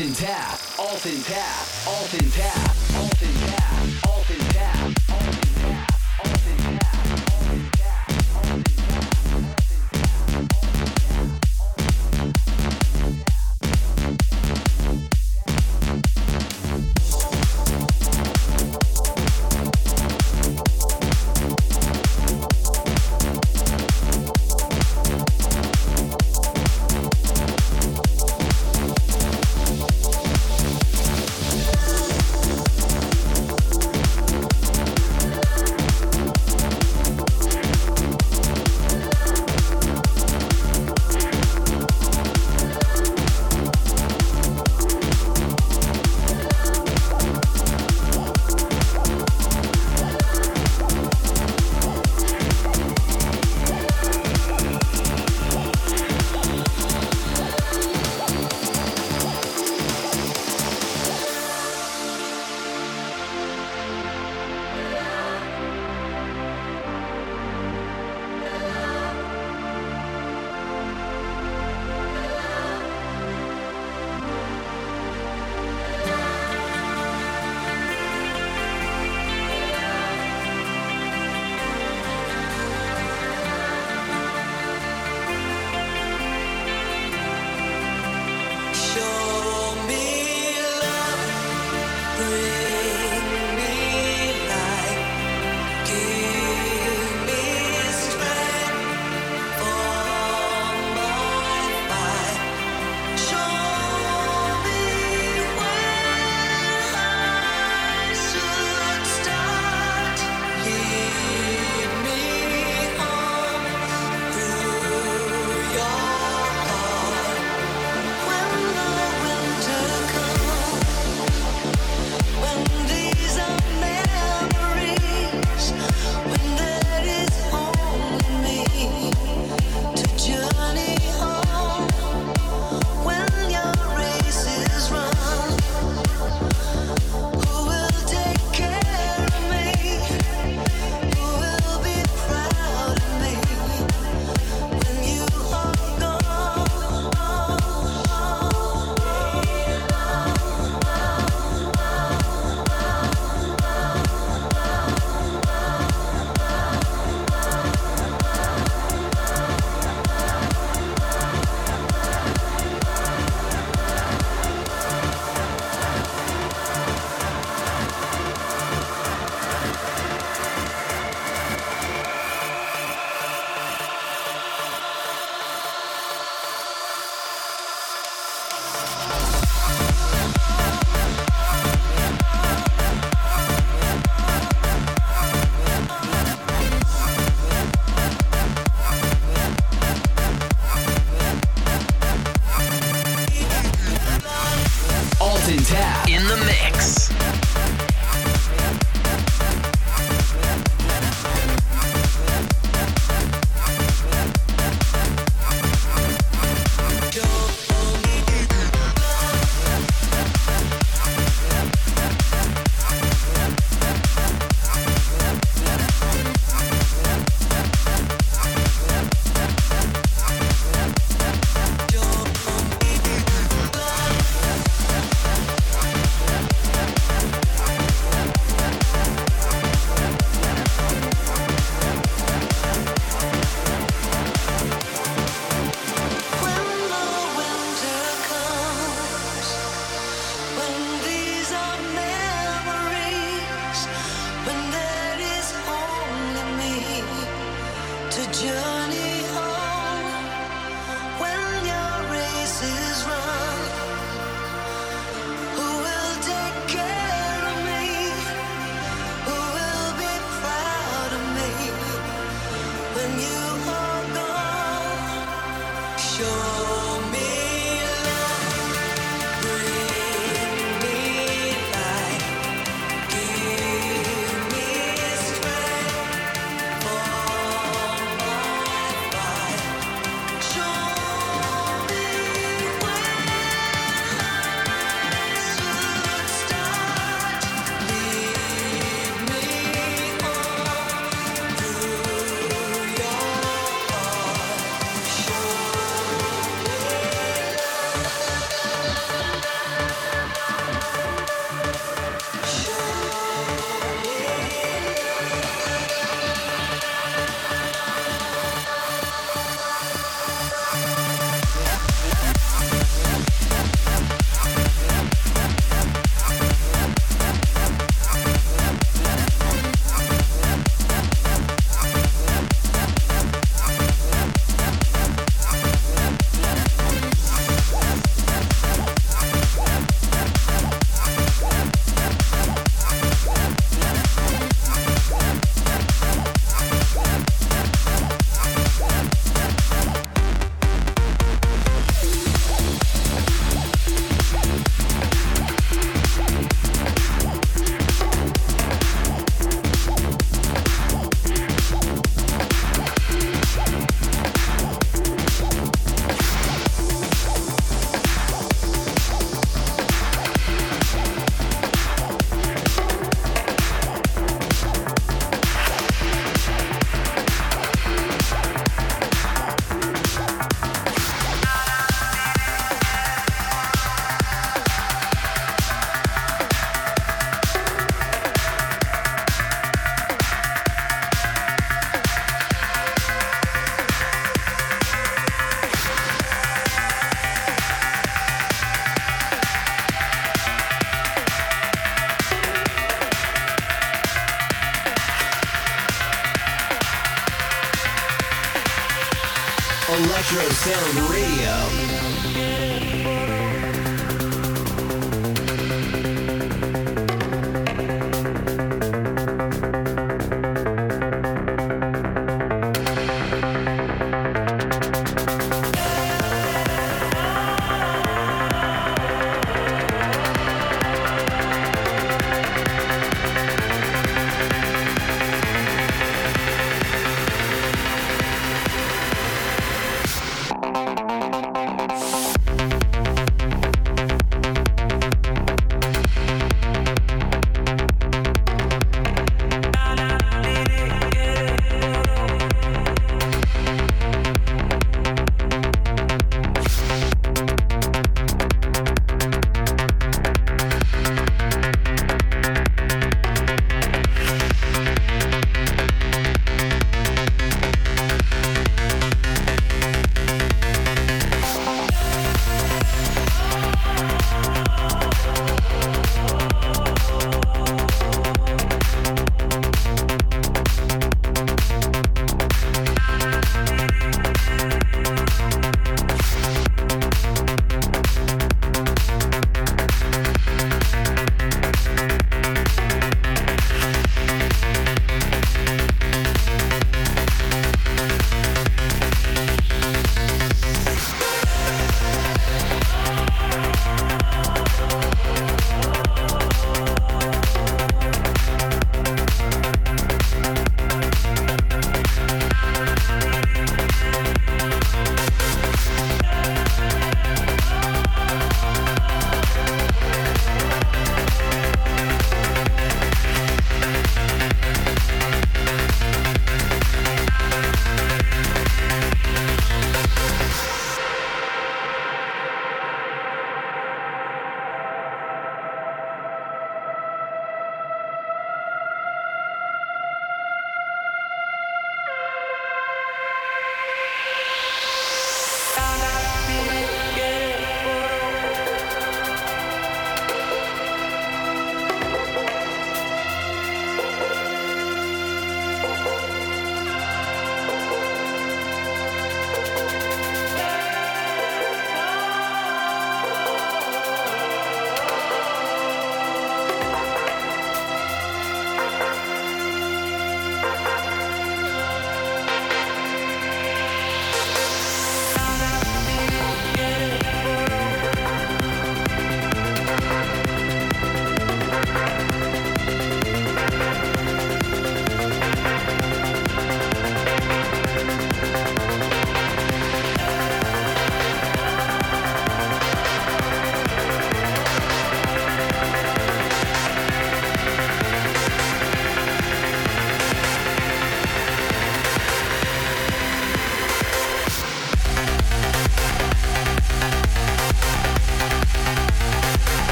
Alton Tap, Alton Tap, Alton Tap, Alton Tap. Jason Tapp in the mix.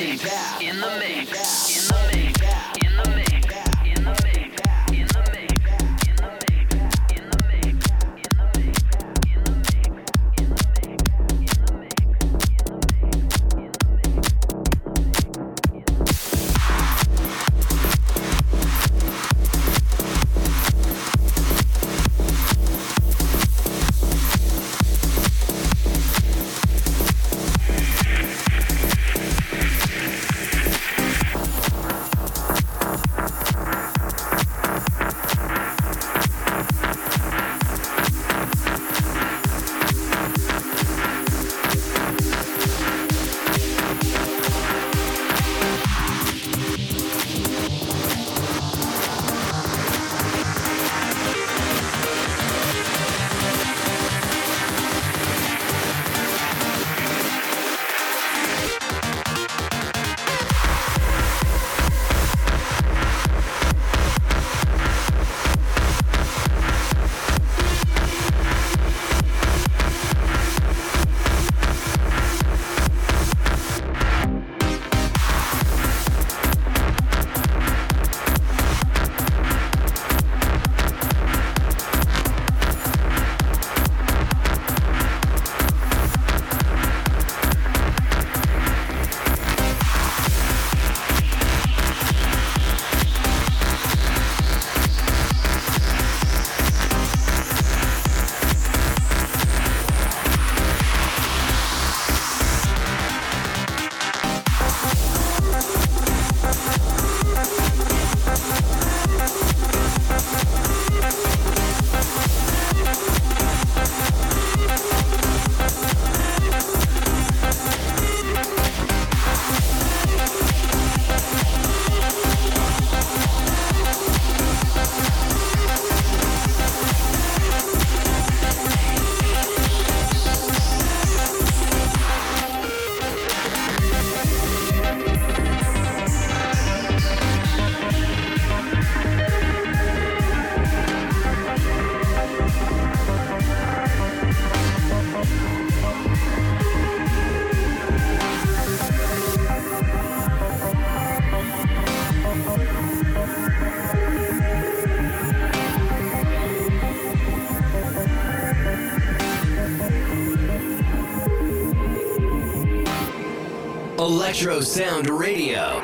In the mix. Electro Sound Radio.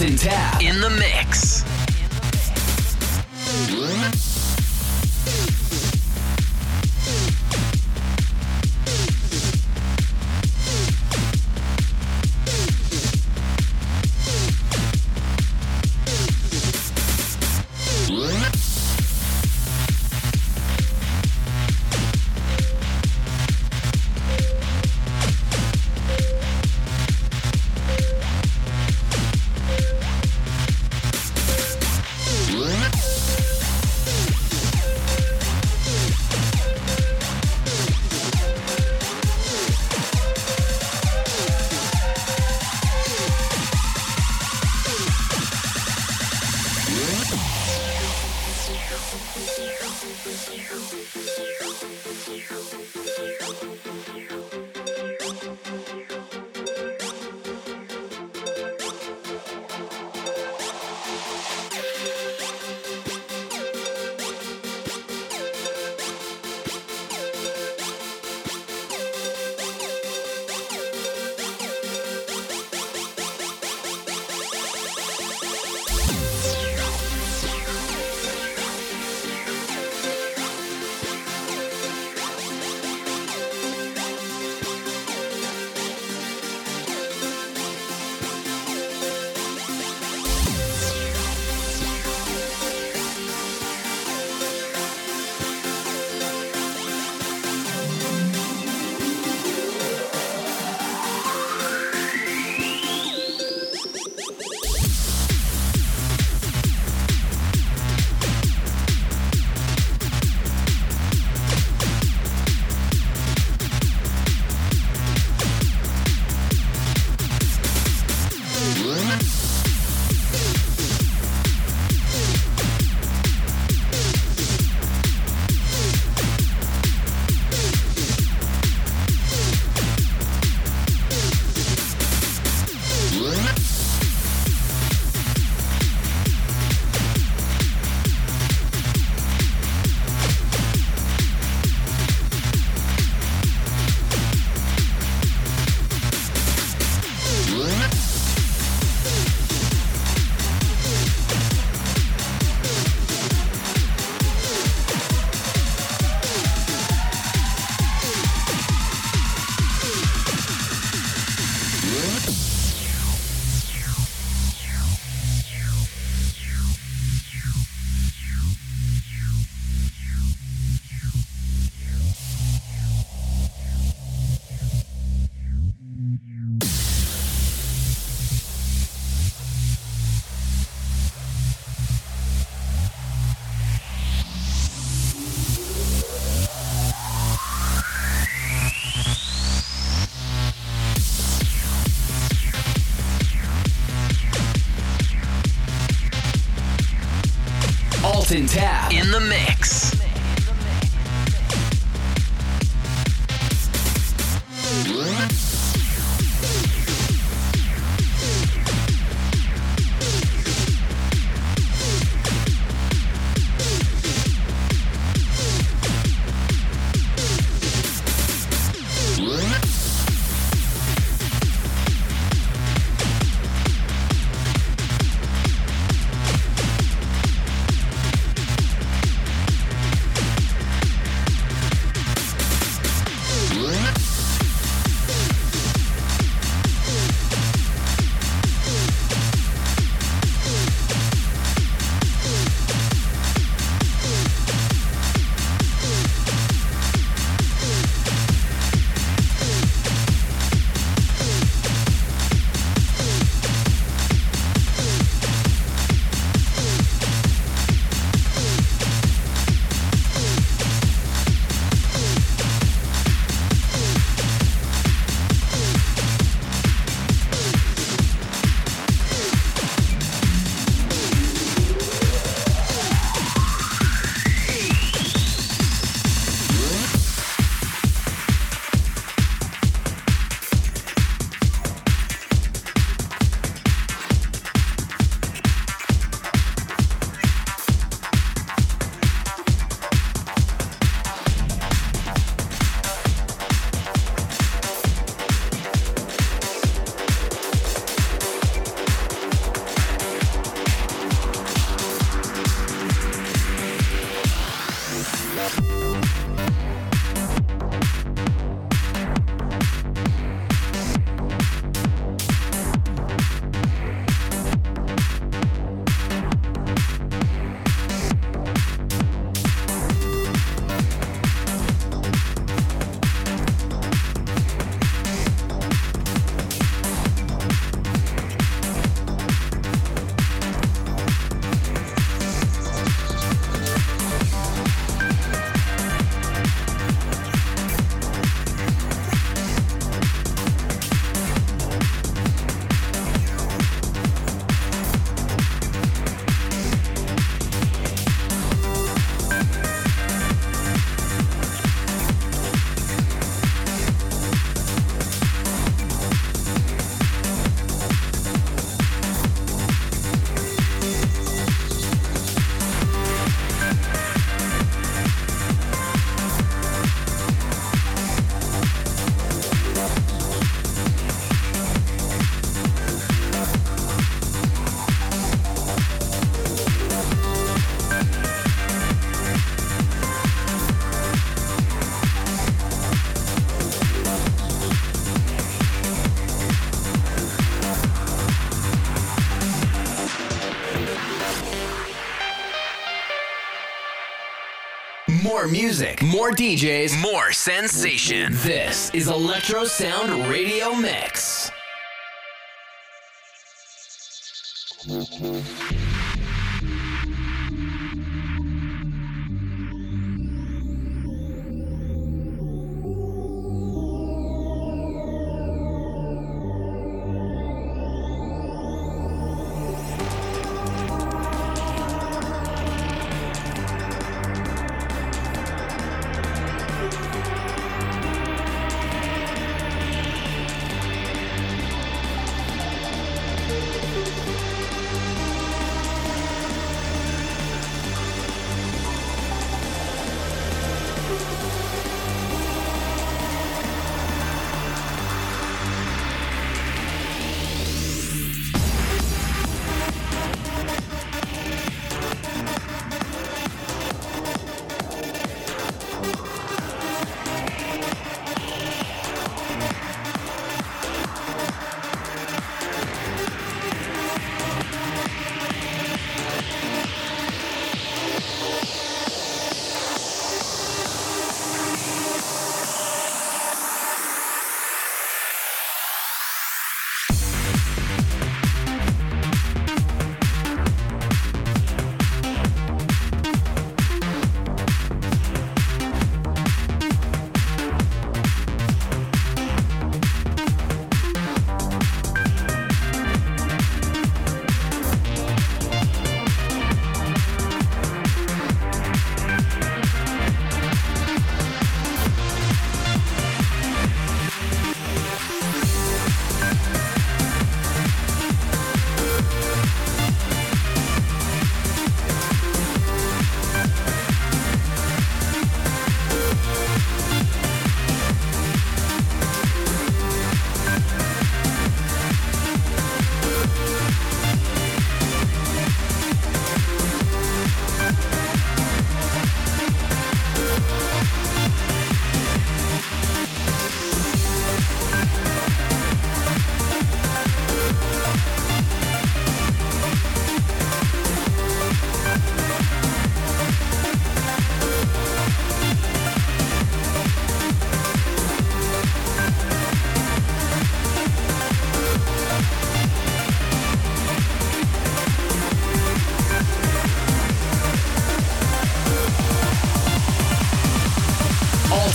Tab in the mix. Alton music, more DJs, more sensation. This is Electro Sound Radio Mix.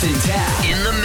In the